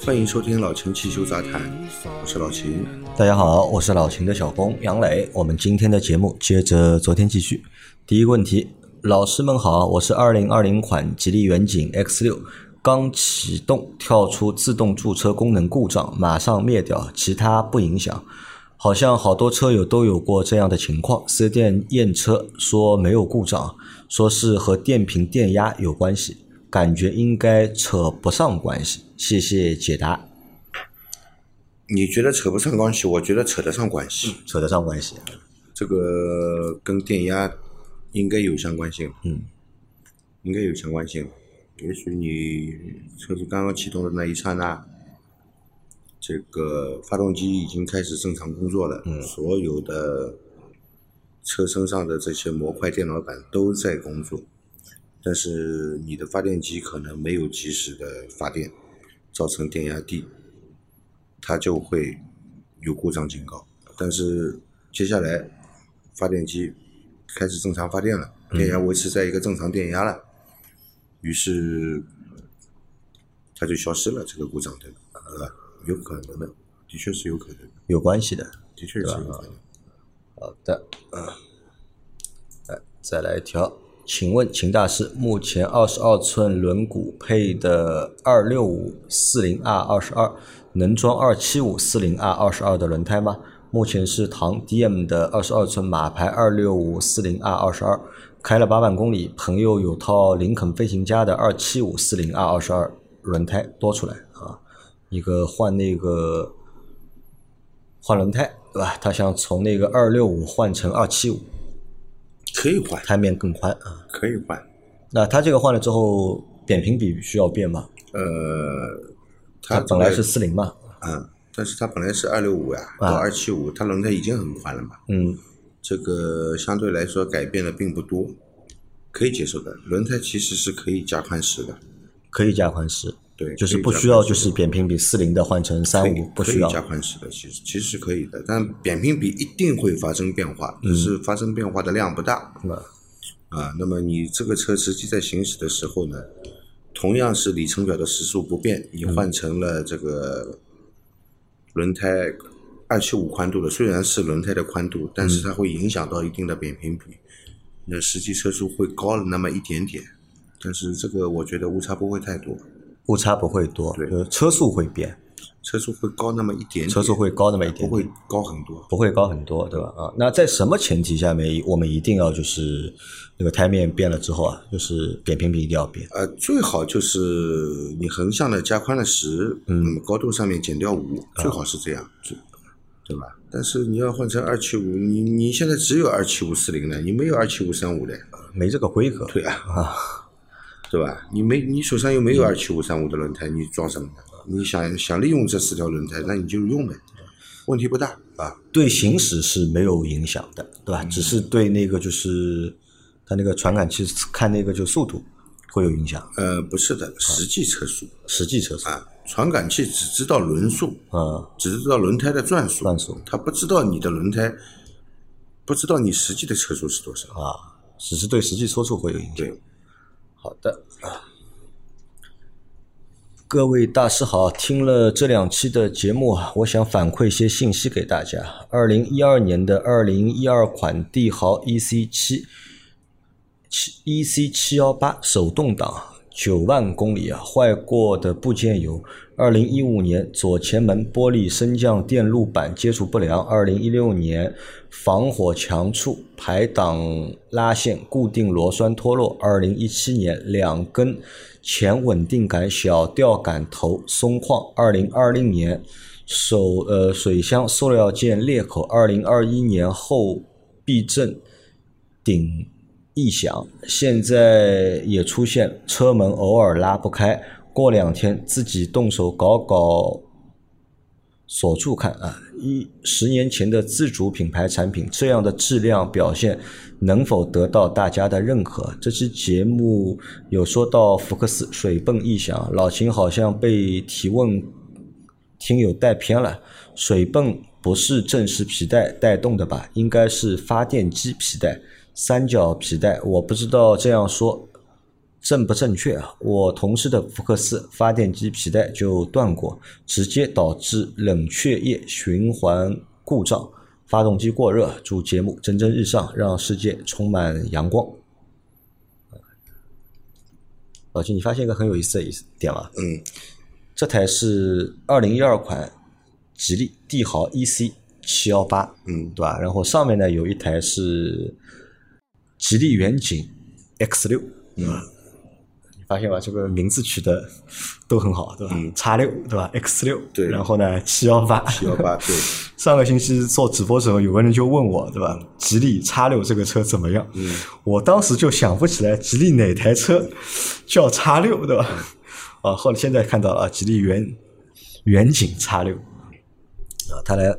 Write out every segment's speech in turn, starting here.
欢迎收听老秦汽修杂谈，我是老秦。大家好，我是老秦的小工杨磊。我们今天的节目接着昨天继续。第一个问题，老师们好，我是二零二零款吉利远景 X 六，刚启动跳出自动驻车功能故障，马上灭掉，其他不影响。好像好多车友都有过这样的情况，四 S 店验车说没有故障，说是和电瓶电压有关系，感觉应该扯不上关系。谢谢解答，你觉得扯不上关系？我觉得扯得上关系。扯得上关系。这个跟电压应该有相关性。嗯，应该有相关性。也许你车子刚刚启动的那一刹那，这个发动机已经开始正常工作了，嗯所有的车身上的这些模块、电脑板都在工作，但是你的发电机可能没有及时的发电，造成电压低，它就会有故障警告。但是接下来发电机开始正常发电了，电压维持在一个正常电压了，于是它就消失了这个故障灯，对吧？有可能的，的确是有可能的，有关系的。的确是有可能。好的，嗯，来再来一条，请问秦大师，目前二十二寸轮毂配的二六五四零 R 二十二能装二七五四零 R 二十二的轮胎吗？目前是唐 DM 的二十二寸马牌二六五四零 R 二十二，开了八万公里，朋友有套林肯飞行家的二七五四零 R 二十二轮胎多出来啊，一个换那个换轮胎，对吧？他想从那个二六五换成二七五，可以换，胎面更宽啊。可以换。那它这个换了之后，扁平比需要变吗？呃，它本来是四零嘛，嗯，但是它本来是二六五呀，到二七五，它轮胎已经很宽了嘛。嗯，这个相对来说改变的并不多，可以接受的。轮胎其实是可以加宽时的，可以加宽时，对，就是不需要就是扁平比四零的换成三五，不需要加宽式的，其实其实是可以的，但扁平比一定会发生变化，只是发生变化的量不大。嗯。啊，那么你这个车实际在行驶的时候呢，同样是里程表的时速不变，你换成了这个轮胎二七五宽度的，虽然是轮胎的宽度，但是它会影响到一定的扁平比，那实际车速会高了那么一点点，但是这个我觉得误差不会太多，误差不会多，对就是车速会变，车速会高那么一点点，车速会高那么一点点不，会高很多。不会高很多，对吧？啊，那在什么前提下面，我们一定要就是那个胎面变了之后啊，就是扁平比一定要变，呃，最好就是你横向的加宽了十，嗯，那么高度上面减掉五，最好是这样，最对吧？但是你要换成二七五，你你现在只有二七五四零了，你没有二七五三五的，没这个规格。对啊，对吧？你没你手上又没有二七五三五的轮胎，你装什么呢？你想想利用这四条轮胎，那你就用呗，问题不大啊。对行驶是没有影响的，对吧？只是对那个就是它那个传感器看那个就速度会有影响，呃，不是的，实际车速实际车速，啊，传感器只知道轮速，嗯，只知道轮胎的转速，转速它不知道你的轮胎，不知道你实际的车速是多少。啊，只是对实际车速会有影响。对，好的。各位大师好，听了这两期的节目啊，我想反馈一些信息给大家。二零一二年的二零一二款帝豪 EC 七七 EC 七幺八手动挡，九万公里啊，坏过的部件有：二零一五年左前门玻璃升降电路板接触不良；二零一六年防火墙处排挡拉线固定螺栓脱落；二零一七年两根前稳定杆小吊杆头松旷；二零二零年手呃水箱塑料件裂口；二零二一年后避震顶异响，现在也出现车门偶尔拉不开，过两天自己动手搞搞锁住看啊，一十年前的自主品牌产品这样的质量表现能否得到大家的认可？这期节目有说到福克斯水泵异响，老秦好像被提问听友带偏了。水泵不是正时皮带带动的吧？应该是发电机皮带，三角皮带。我不知道这样说正不正确啊？我同事的福克斯发电机皮带就断过，直接导致冷却液循环故障，发动机过热。祝节目蒸蒸日上，让世界充满阳光。老金，你发现一个很有意思的一点吗？嗯，这台是二零一二款吉利帝豪 EC 七幺八，嗯对吧？然后上面呢有一台是吉利远景 X 六，嗯，你发现吧？这个名字取的都很好，对吧嗯？叉六对吧？X 六，对然后呢七幺八，七幺八对，上个星期做直播的时候，有个人就问我，对吧？吉利叉六这个车怎么样？嗯，我当时就想不起来吉利哪台车叫叉六，对吧？啊，后来现在看到了啊，吉利远远景叉六啊，他来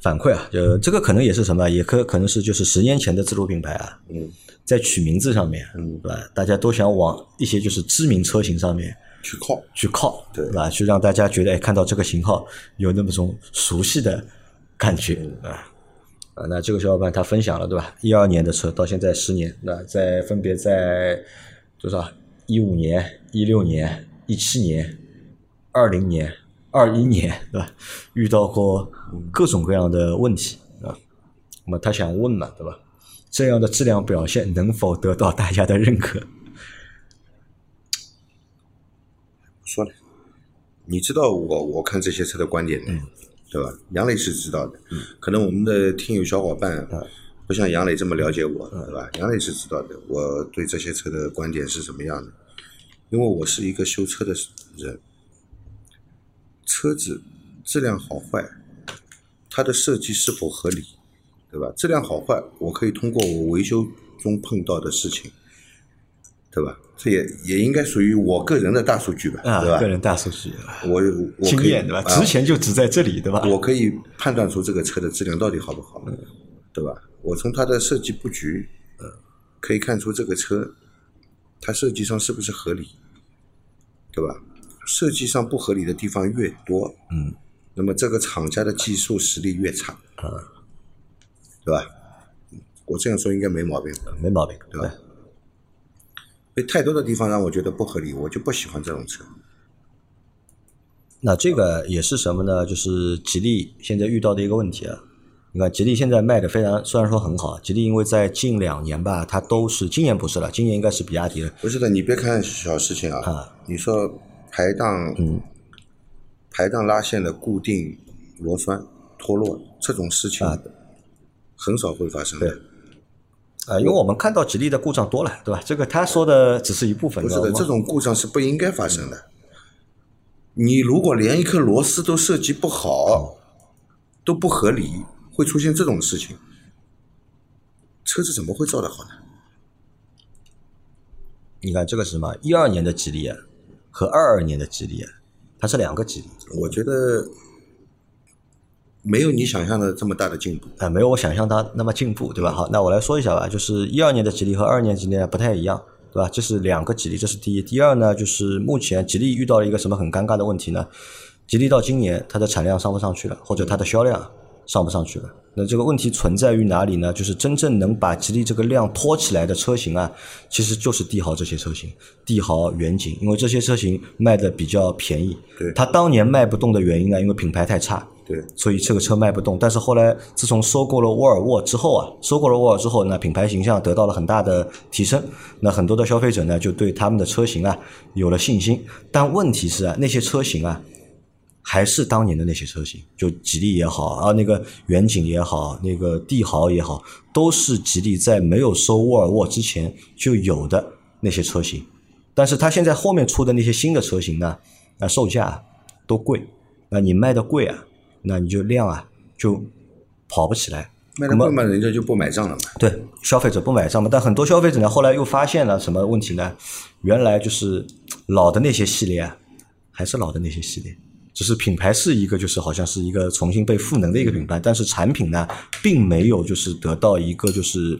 反馈啊，就这个可能也是什么，也可可能是就是十年前的自主品牌啊，嗯，在取名字上面，嗯对吧？大家都想往一些就是知名车型上面去靠，去靠，对吧？去让大家觉得，哎，看到这个型号有那么种熟悉的感觉啊。啊，那这个小伙伴他分享了，对吧？一二年的车到现在十年，那在分别在多少？一五年、一六年、一七年、二零年、二一年，对吧？遇到过各种各样的问题啊。那么他想问嘛，对吧？这样的质量表现能否得到大家的认可？说了，你知道我我看这些车的观点的，对吧？杨磊是知道的，可能我们的听友小伙伴不像杨磊这么了解我，对吧？杨磊是知道的，我对这些车的观点是什么样的，因为我是一个修车的人，车子质量好坏，它的设计是否合理，对吧？质量好坏，我可以通过我维修中碰到的事情，对吧？这也也应该属于我个人的大数据吧，啊，对吧？个人大数据，我经验对吧？啊值钱就值在这里，对吧？我可以判断出这个车的质量到底好不好，对吧？我从它的设计布局，呃，可以看出这个车它设计上是不是合理，对吧？设计上不合理的地方越多，嗯，那么这个厂家的技术实力越差，啊，对吧？我这样说应该没毛病，没毛病，对吧？所以太多的地方让我觉得不合理，我就不喜欢这种车。那这个也是什么呢？就是吉利现在遇到的一个问题啊。你看，吉利现在卖的非常，虽然说很好，吉利因为在近两年吧，它都是今年不是了，今年应该是比亚迪了不是的，你别看小事情啊，啊。你说排档，嗯，排档拉线的固定螺栓脱落这种事情，啊很少会发生的。啊，因为我们看到吉利的故障多了，对吧？这个他说的只是一部分，不是的，这种故障是不应该发生的。你如果连一颗螺丝都设计不好，都不合理，会出现这种事情，车子怎么会造得好呢？你看这个是什么？一二年的吉利啊，和二二年的吉利啊，它是两个吉利我觉得没有你想象的这么大的进步。啊，没有我想象它那么进步，对吧？好，那我来说一下吧，就是一二年的吉利和二二年吉利呢不太一样，对吧？这是两个吉利，这是第一。第二呢，就是目前吉利遇到了一个什么很尴尬的问题呢？吉利到今年它的产量上不上去了，或者它的销量上不上去了。那这个问题存在于哪里呢？就是真正能把吉利这个量拖起来的车型啊，其实就是帝豪这些车型，帝豪、远景，因为这些车型卖的比较便宜。对它当年卖不动的原因呢，因为品牌太差。对，所以这个车卖不动。但是后来自从收购了沃尔沃之后啊，收购了沃尔之后，那品牌形象得到了很大的提升。那很多的消费者呢，就对他们的车型啊有了信心。但问题是啊，那些车型啊，还是当年的那些车型，就吉利也好啊，那个远景也好，那个帝豪也好，都是吉利在没有收沃尔沃之前就有的那些车型。但是它现在后面出的那些新的车型呢，那售价都贵，那你卖的贵啊，那你就量啊就跑不起来。卖的贵嘛，人家就不买账了嘛。对，消费者不买账嘛，但很多消费者呢，后来又发现了什么问题呢？原来就是老的那些系列啊，还是老的那些系列，只是品牌是一个就是好像是一个重新被赋能的一个品牌，但是产品呢，并没有就是得到一个就是，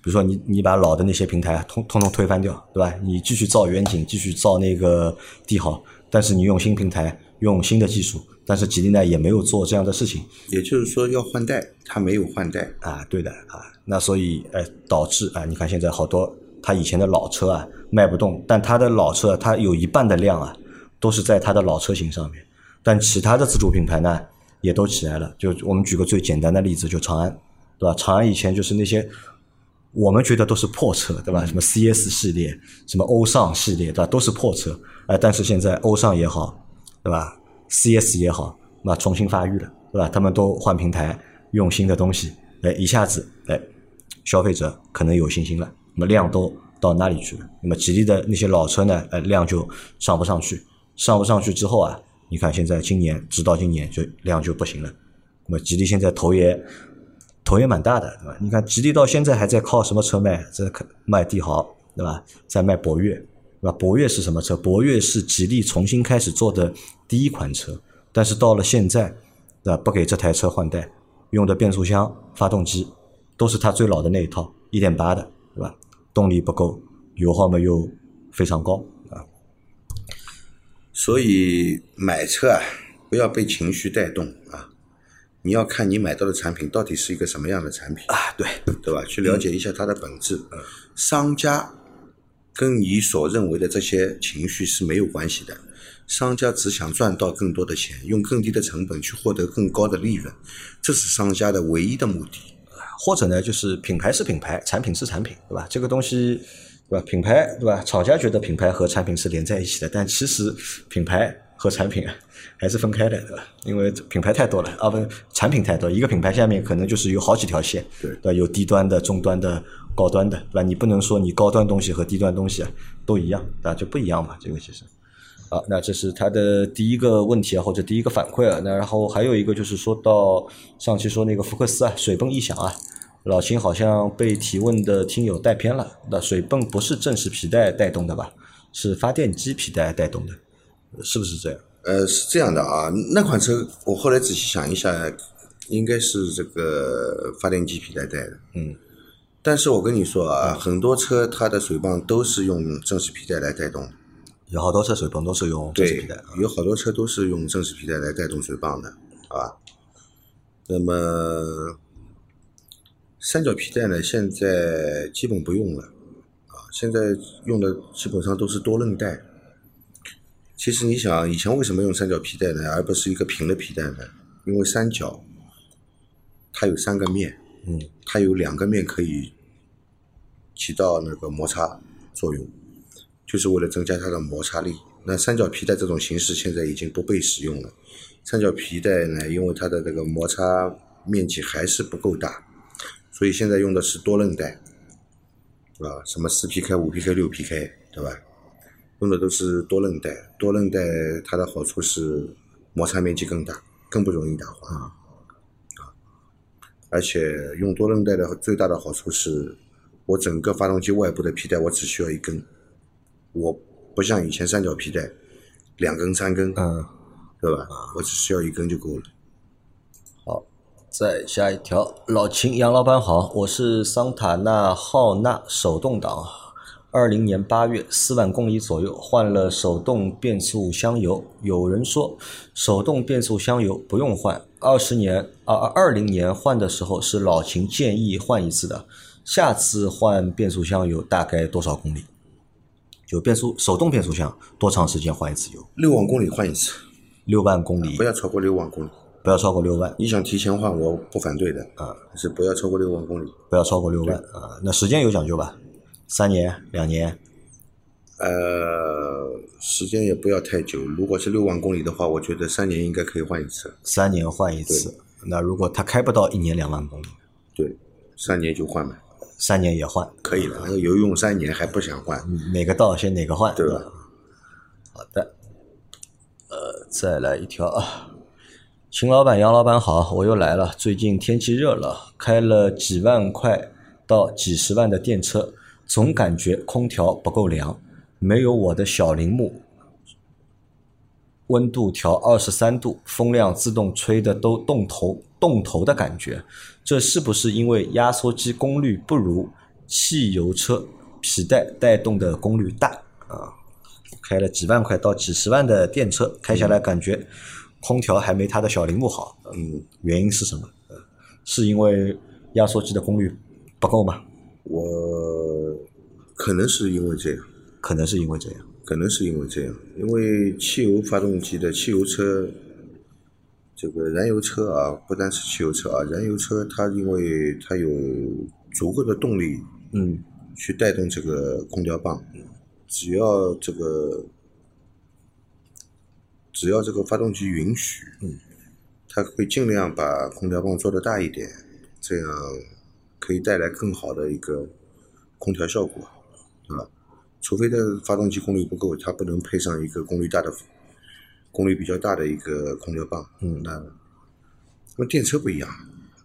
比如说你你把老的那些平台通通通推翻掉，对吧？你继续造远景，继续造那个帝豪，但是你用新平台，用新的技术，但是吉利呢也没有做这样的事情，也就是说要换代，它没有换代。啊，对的啊，那所以哎，导致啊，你看现在好多它以前的老车啊卖不动，但它的老车它有一半的量啊都是在它的老车型上面，但其他的自主品牌呢也都起来了。就我们举个最简单的例子，就长安，对吧？长安以前就是那些我们觉得都是破车，对吧？什么 CS 系列，什么欧尚系列，对吧？都是破车，哎、但是现在欧尚也好，对吧？CS 也好，那重新发育了，对吧？他们都换平台，用新的东西，哎，一下子，哎，消费者可能有信心了，那么量都到那里去了。那么吉利的那些老车呢，呃，量就上不上去，上不上去之后啊，你看现在今年直到今年就量就不行了。那么吉利现在头也头也蛮大的，对吧？你看吉利到现在还在靠什么车卖？在卖帝豪，对吧？在卖博越，对吧？博越是什么车？博越是吉利重新开始做的第一款车，但是到了现在，对吧？不给这台车换代，用的变速箱、发动机都是它最老的那一套，一点八的，对吧？动力不够，油耗嘛又非常高。所以买车啊，不要被情绪带动啊，你要看你买到的产品到底是一个什么样的产品啊，对，对吧？去了解一下它的本质。商家跟你所认为的这些情绪是没有关系的，商家只想赚到更多的钱，用更低的成本去获得更高的利润，这是商家的唯一的目的。或者呢，就是品牌是品牌，产品是产品，对吧？这个东西，对吧？品牌，对吧？厂家觉得品牌和产品是连在一起的，但其实品牌和产品啊还是分开的，对吧？因为品牌太多了啊，不，产品太多，一个品牌下面可能就是有好几条线，对吧？有低端的、中端的、高端的，对吧？你不能说你高端东西和低端东西啊都一样，对吧？就不一样嘛，这个其实。啊，那这是他的第一个问题啊，或者第一个反馈啊。那然后还有一个就是说到上期说那个福克斯啊，水泵异响啊，老秦好像被提问的听友带偏了。那水泵不是正时皮带带动的吧？是发电机皮带带动的，是不是这样？呃，是这样的啊，那款车我后来仔细想一下，应该是这个发电机皮带带的。嗯，但是我跟你说啊，很多车它的水泵都是用正时皮带来带动的。有好多车水泵都是用正时对皮带啊。，有好多车都是用正时皮带来带动水泵的，好吧。那么三角皮带呢，现在基本不用了，啊，现在用的基本上都是多刃带。其实你想，以前为什么用三角皮带呢，而不是一个平的皮带呢？因为三角它有三个面，嗯，它有两个面可以起到那个摩擦作用，就是为了增加它的摩擦力。那三角皮带这种形式现在已经不被使用了。三角皮带呢，因为它的这个摩擦面积还是不够大，所以现在用的是多韧带，啊，什么四 PK、五 PK、六 PK，对吧？用的都是多韧带。多韧带它的好处是摩擦面积更大，更不容易打滑。啊，而且用多韧带的最大的好处是，我整个发动机外部的皮带我只需要一根，我不像以前三角皮带两根三根，嗯，对吧？我只需要一根就够了。好，再下一条，老秦杨老板好，我是桑塔纳浩纳手动挡，二零年八月四万公里左右换了手动变速箱油。有人说手动变速箱油不用换，二十年啊二零年换的时候是老秦建议换一次的，下次换变速箱油大概多少公里？就变速手动变速箱多长时间换一次油？六万公里换一次，六万公里不，要超过六万公里。不要超过六万。你想提前换，我不反对的啊，是不要超过六万公里。不要超过六万啊。那时间有讲究吧？三年、两年，呃，时间也不要太久。如果是六万公里的话，我觉得三年应该可以换一次。三年换一次。那如果他开不到一年两万公里，对，三年就换呗，三年也换，可以了。那个油用三年还不想换，哪个到先哪个换，对吧？好的，呃，再来一条啊。秦老板、杨老板好，我又来了。最近天气热了，开了几万块到几十万的电车，总感觉空调不够凉，没有我的小铃木温度调二十三度，风量自动吹的都冻头冻头的感觉，这是不是因为压缩机功率不如汽油车皮带带动的功率大啊？开了几万块到几十万的电车，开下来感觉空调还没它的小铃木好。嗯，原因是什么？呃是因为压缩机的功率不够吗？我可能是因为这样，可能是因为这样。可能是因为这样，因为汽油发动机的汽油车，这个燃油车啊，不单是汽油车啊，燃油车它因为它有足够的动力嗯去带动这个空调棒，只要这个只要这个发动机允许，嗯，它会尽量把空调泵做得大一点，这样可以带来更好的一个空调效果，对吧？除非它发动机功率不够，它不能配上一个功率大的、功率比较大的一个空调棒，嗯。那那么电车不一样，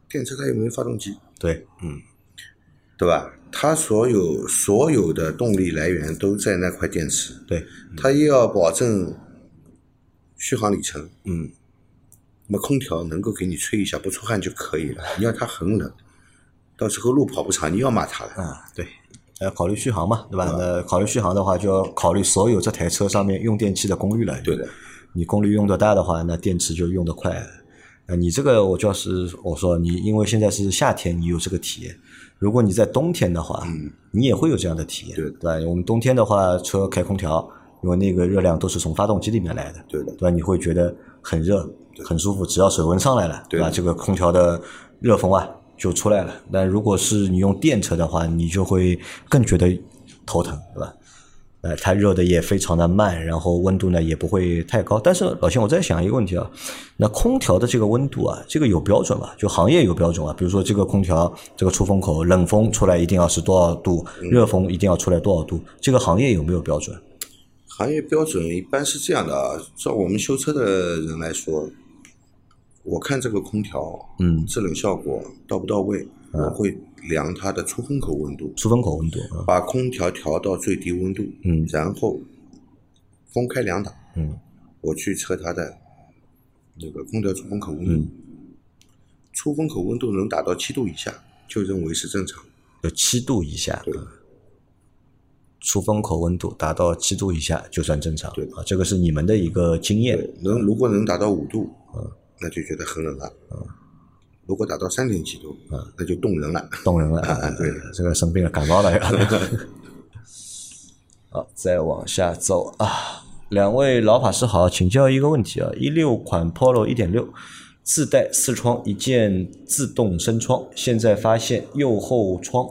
电车它又没有发动机，对，嗯。对吧？它所有所有的动力来源都在那块电池，对，它又要保证续航里程，嗯那么空调能够给你吹一下不出汗就可以了。你要它很冷，到时候路跑不长，你要骂它了。啊对。呃，考虑续航嘛，对吧？那考虑续航的话，就要考虑所有这台车上面用电器的功率了。对的，你功率用的大的话，那电池就用得快。呃，你这个我就是我说你，因为现在是夏天，你有这个体验。如果你在冬天的话，嗯你也会有这样的体验，对对吧？我们冬天的话，车开空调，因为那个热量都是从发动机里面来的，对的对吧？你会觉得很热，很舒服，只要水温上来了，对吧？这个空调的热风啊就出来了。但如果是你用电车的话，你就会更觉得头疼，对吧？呃，它热的也非常的慢，然后温度呢也不会太高。但是老钱，我在想一个问题啊，那空调的这个温度啊，这个有标准吗？就行业有标准啊，比如说这个空调这个出风口冷风出来一定要是多少度，热风一定要出来多少度，这个行业有没有标准？行业标准一般是这样的啊，照我们修车的人来说，我看这个空调，嗯，制冷效果到不到位，我会量它的出风口温度，出风口温度啊，把空调调到最低温度，嗯然后风开两档，嗯我去测它的那个空调出风口温度，嗯，出风口温度能达到七度以下，就认为是正常。有七度以下，对出风口温度达到七度以下就算正常，对啊，这个是你们的一个经验，能如果能达到五度，那就觉得很冷了。如果达到三点几度，那就冻人了。冻人了，啊对这个生病了，感冒了呀。好，再往下走啊。两位老法师好，请教一个问题啊：一六款 Polo 一点六自带四窗一键自动升窗，现在发现右后窗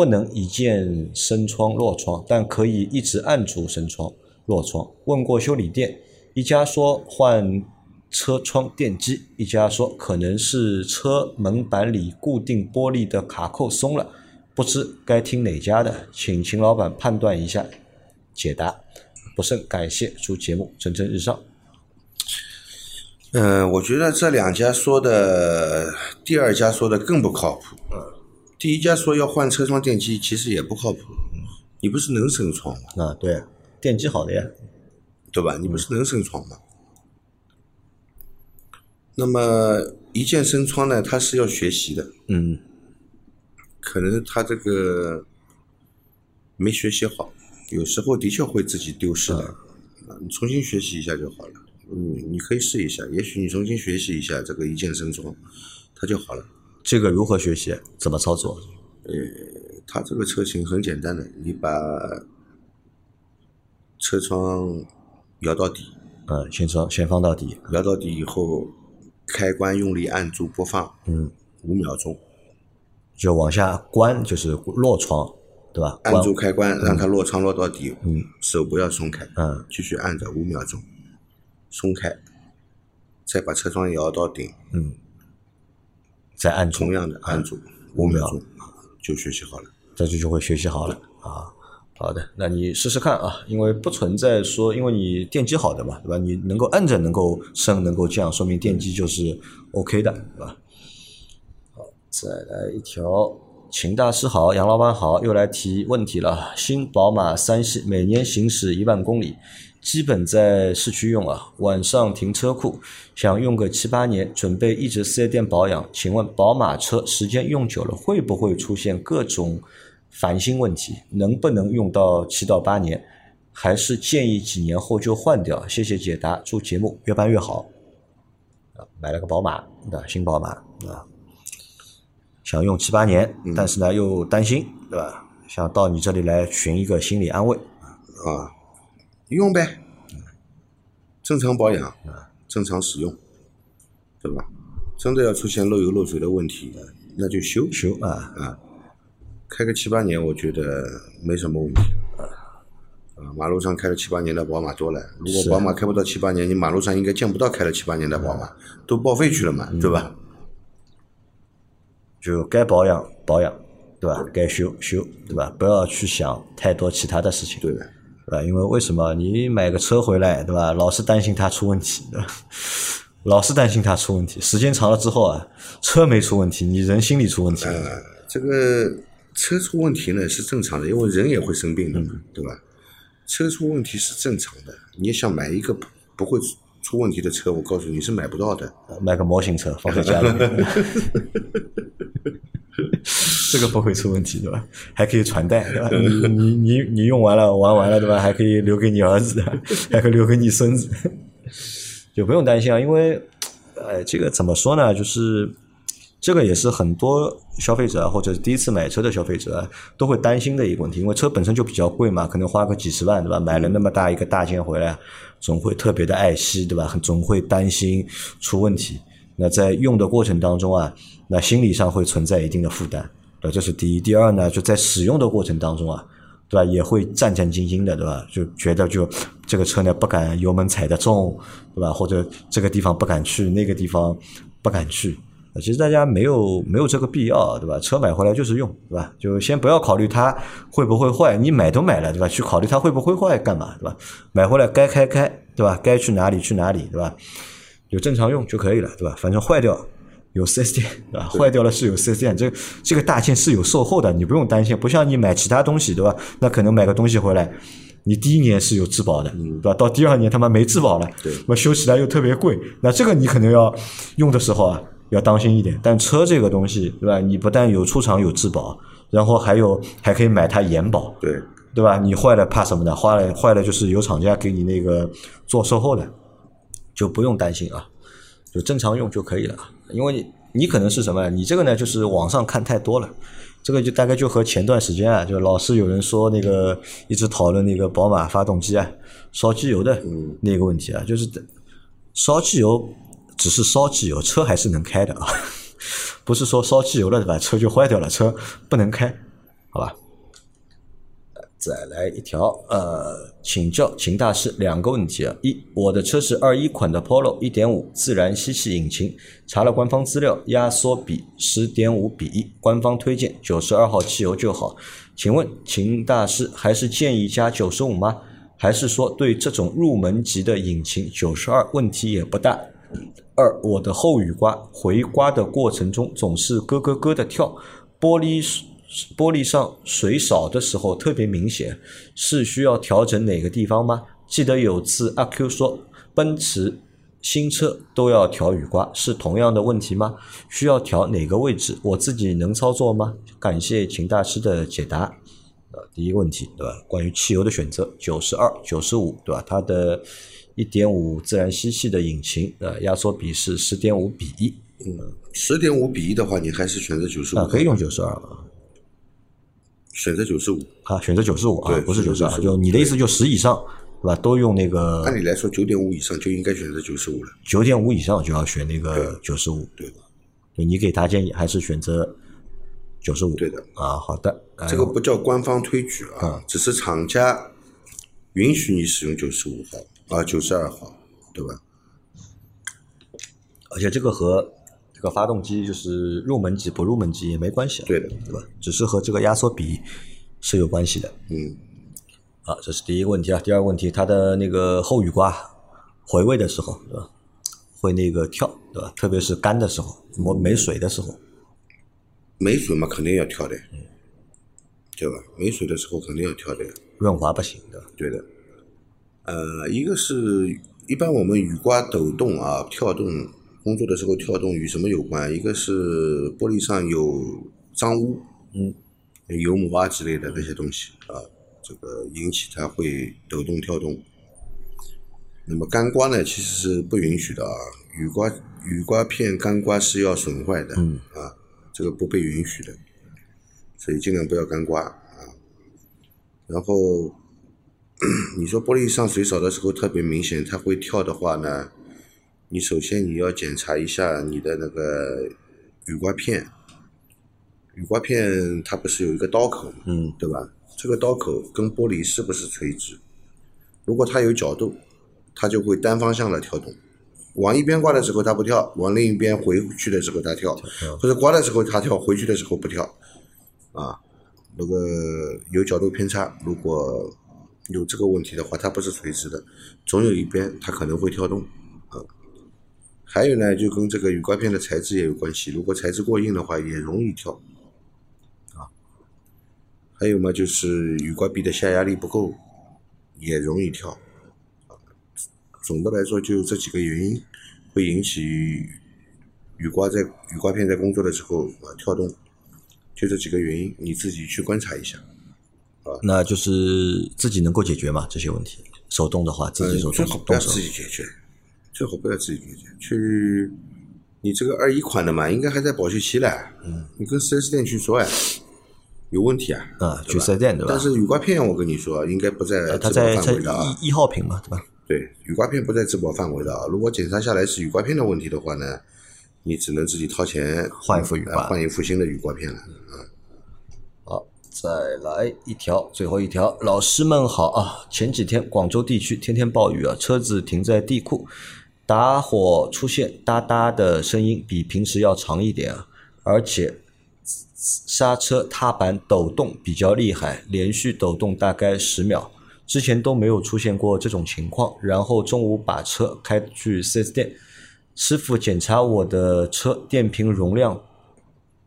不能一键升窗落窗，但可以一直按住升窗落窗。问过修理店，一家说换车窗电机，一家说可能是车门板里固定玻璃的卡扣松了，不知该听哪家的，请秦老板判断一下，解答。不胜感谢，祝节目蒸蒸日上。嗯、我觉得这两家说的，第二家说的更不靠谱。嗯第一家说要换车窗电机，其实也不靠谱。你不是能升窗吗？啊，对，电机好的呀，对吧？你不是能升窗吗？那么一键升窗呢，它是要学习的，嗯可能他这个没学习好，有时候的确会自己丢失的。啊你重新学习一下就好了。嗯，你可以试一下，也许你重新学习一下这个一键升窗，它就好了。这个如何学习？怎么操作？呃它这个车型很简单的，你把车窗摇到底，嗯，先装先放到底，摇到底以后，开关用力按住播放，嗯，五秒钟，就往下关，就是落窗，对吧？按住开关让它落窗落到底，嗯，手不要松开，嗯。继续按着五秒钟，松开，再把车窗摇到顶，嗯，再按住同，样的按住五秒五秒钟，就学习好了。这就就会学习好了啊。好的，那你试试看啊，因为不存在说，因为你电机好的嘛，对吧？你能够按着能够升能够降，说明电机就是 OK 的，对吧？好，再来一条，秦大师好，杨老板好，又来提问题了。新宝马三系每年行驶一万公里，基本在市区用啊，晚上停车库，想用个七八年，准备一直四 S 店保养。请问宝马车时间用久了会不会出现各种烦心问题？能不能用到七到八年？还是建议几年后就换掉？谢谢解答，祝节目越办越好。啊，买了个宝马，对吧？新宝马，对吧？想用七八年，但是呢又担心，对吧？想到你这里来寻一个心理安慰。啊，用呗，正常保养，正常使用，对吧？真的要出现漏油漏水的问题，那就修修啊，啊，开个七八年，我觉得没什么问题。啊，马路上开了七八年的宝马多了，如果宝马开不到七八年，你马路上应该见不到开了七八年的宝马，都报废去了嘛，对吧？就该保养保养，对吧？该修修，对吧？不要去想太多其他的事情，对的，对吧？因为为什么你买个车回来，对吧？老是担心它出问题，对吧？老是担心它出问题，时间长了之后啊，车没出问题，你人心里出问题了。呃，这个车出问题呢是正常的，因为人也会生病的嘛，对吧？车出问题是正常的，你想买一个不不会出问题的车，我告诉你是买不到的。买个模型车放在家里面，这个不会出问题，对吧？还可以传代，对吧？你你你你用完了玩完了，对吧？还可以留给你儿子，还可以留给你孙子，就不用担心啊。因为，呃，这个怎么说呢？就是这个也是很多消费者啊，或者第一次买车的消费者啊，都会担心的一个问题。因为车本身就比较贵嘛，可能花个几十万，对吧？买了那么大一个大件回来，总会特别的爱惜，对吧？很总会担心出问题。那在用的过程当中啊，那心理上会存在一定的负担，对吧，这是第一。第二呢，就在使用的过程当中啊，对吧，也会战战兢兢的，对吧？就觉得就这个车呢不敢油门踩得重，对吧？或者这个地方不敢去，那个地方不敢去。其实大家没有没有这个必要，对吧？车买回来就是用，对吧？就先不要考虑它会不会坏，你买都买了，对吧？去考虑它会不会坏干嘛，对吧？买回来该开开，对吧？该去哪里去哪里，对吧？就正常用就可以了，对吧？反正坏掉有四 S 店，啊？坏掉了是有四 S 店，这这个大件是有售后的，你不用担心。不像你买其他东西，对吧？那可能买个东西回来，你第一年是有质保的，对吧？到第二年他妈没质保了，对那修起来又特别贵，那这个你可能要用的时候啊，要当心一点。但车这个东西，对吧？你不但有出厂有质保，然后还有还可以买它延保，对，对吧？你坏了怕什么呢？坏了坏了就是有厂家给你那个做售后的，就不用担心啊，就正常用就可以了。因为你你可能是什么？你这个呢，就是网上看太多了。这个就大概就和前段时间啊，就老是有人说那个一直讨论那个宝马发动机啊烧机油的那个问题啊，就是烧机油只是烧机油，车还是能开的啊，不是说烧机油了对吧？车就坏掉了，车不能开，好吧？再来一条，呃，请教秦大师两个问题啊。一，我的车是二一款的 Polo 一点五自然吸气引擎，查了官方资料，压缩比十点五比一，官方推荐九十二号汽油就好。请问秦大师还是建议加九十五吗？还是说对这种入门级的引擎九十二问题也不大？二，我的后雨刮回刮的过程中总是咯咯咯的跳，玻璃玻璃上水少的时候特别明显，是需要调整哪个地方吗？记得有次阿 Q 说奔驰新车都要调雨刮，是同样的问题吗？需要调哪个位置？我自己能操作吗？感谢秦大师的解答。呃，第一个问题对吧？关于汽油的选择，九十二、九十五对吧？它的一点五自然吸气的引擎，呃，压缩比是十点五比一，嗯十点五比一的话，你还是选择九十啊，五，可以用九十二啊。选择九十五。啊，选择九十五啊对，不是九十二，95就你的意思就十以上，对吧？都用那个按理来说，九点五以上就应该选择九十五了。九点五以上就要选那个九十五，对吧，对你给他建议还是选择九十五，对的啊，好的，哎这个不叫官方推举啊，只是厂家允许你使用九十五号啊，九十二号，对吧？而且这个和这个发动机就是入门级不入门级也没关系啊，对的，对吧？只是和这个压缩比是有关系的。嗯，啊，这是第一个问题啊。第二个问题，它的那个后雨刮回位的时候，对吧？会那个跳，对吧？特别是干的时候，没没水的时候，没水嘛，肯定要跳的，对吧？没水的时候肯定要跳的，润滑不行，对吧？对的。呃，一个是一般我们雨刮抖动啊，跳动工作的时候跳动与什么有关？一个是玻璃上有脏污，嗯，油膜啊之类的这些东西啊，这个引起它会抖动跳动。那么干刮呢，其实是不允许的啊，雨刮雨刮片干刮是要损坏的，嗯啊，这个不被允许的，所以尽量不要干刮啊。然后 你说玻璃上水少的时候特别明显，它会跳的话呢，你首先你要检查一下你的那个雨刮片，雨刮片它不是有一个刀口，嗯，对吧？这个刀口跟玻璃是不是垂直？如果它有角度，它就会单方向的跳动。往一边刮的时候它不跳，往另一边回去的时候它跳，或者刮的时候它跳，回去的时候不跳，啊，那个有角度偏差，如果有这个问题的话，它不是垂直的，总有一边它可能会跳动，啊。还有呢，就跟这个雨刮片的材质也有关系，如果材质过硬的话，也容易跳，啊。还有嘛，就是雨刮臂的下压力不够，也容易跳。总的来说，就这几个原因会引起雨刮在雨刮片在工作的时候啊跳动，就这几个原因，你自己去观察一下。啊那就是自己能够解决嘛这些问题。手动的话，自己手动动手自。己解决，最好不要自己。去，你这个二一款的嘛，应该还在保修期嘞。嗯，你跟四 S 店去说呀，有问题啊。啊，去四 S 店对吧但？是雨刮片，我跟你说，应该不在呃它质保在在范围的啊。一一号品嘛，对吧？对，雨刮片不在质保范围的啊。如果检查下来是雨刮片的问题的话呢，你只能自己掏钱换一副雨刮呃换一副新的雨刮片了。好，再来一条，最后一条，老师们好啊！前几天广州地区天天暴雨啊，车子停在地库，打火出现哒哒的声音，比平时要长一点啊，而且刹车踏板抖动比较厉害，连续抖动大概十秒，之前都没有出现过这种情况。然后中午把车开去 4S 店，师傅检查我的车电瓶容量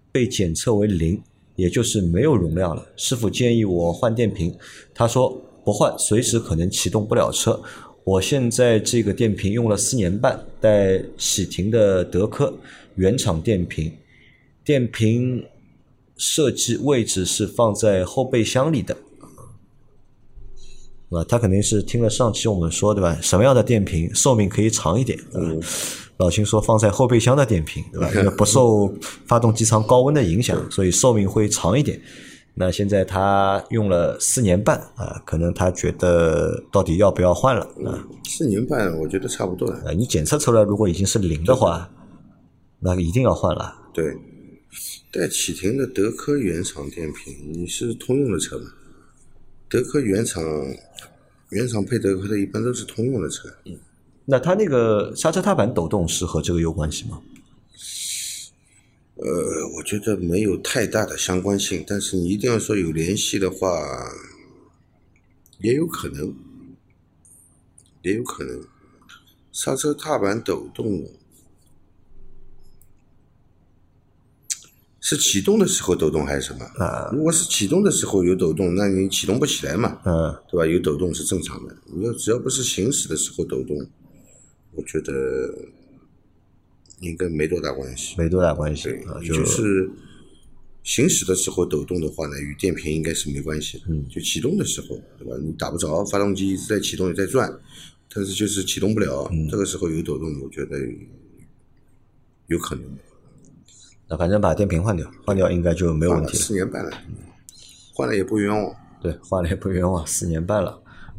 被检测为零，也就是没有容量了。师傅建议我换电瓶，他说不换随时可能启动不了车。我现在这个电瓶用了四年半，带启停的德科原厂电瓶，电瓶设计位置是放在后备箱里的。啊，他肯定是听了上期我们说对吧？什么样的电瓶寿命可以长一点？嗯，老秦说放在后备箱的电瓶对吧？因为不受发动机舱高温的影响，所以寿命会长一点。那现在他用了四年半啊，可能他觉得到底要不要换了啊？四年半，我觉得差不多了。啊，你检测出来如果已经是零的话，那一定要换了。对，带启停的德科原厂电瓶，你是通用的车吗？德科原厂原厂配德科的，一般都是通用的车。嗯那它那个刹车踏板抖动是和这个有关系吗？呃，我觉得没有太大的相关性，但是你一定要说有联系的话，也有可能，也有可能。刹车踏板抖动是启动的时候抖动还是什么？啊，如果是启动的时候有抖动，那你启动不起来嘛，嗯，对吧？有抖动是正常的。你要只要不是行驶的时候抖动，我觉得应该没多大关系。没多大关系就是行驶的时候抖动的话呢，与电瓶应该是没关系的。嗯就启动的时候，对吧？你打不着，发动机一直在启动也在转，但是就是启动不了，嗯这个时候有抖动，我觉得有可能。那反正把电瓶换掉，换掉应该就没有问题了。四年半了，换了也不冤枉。对，换了也不冤枉，四年半了。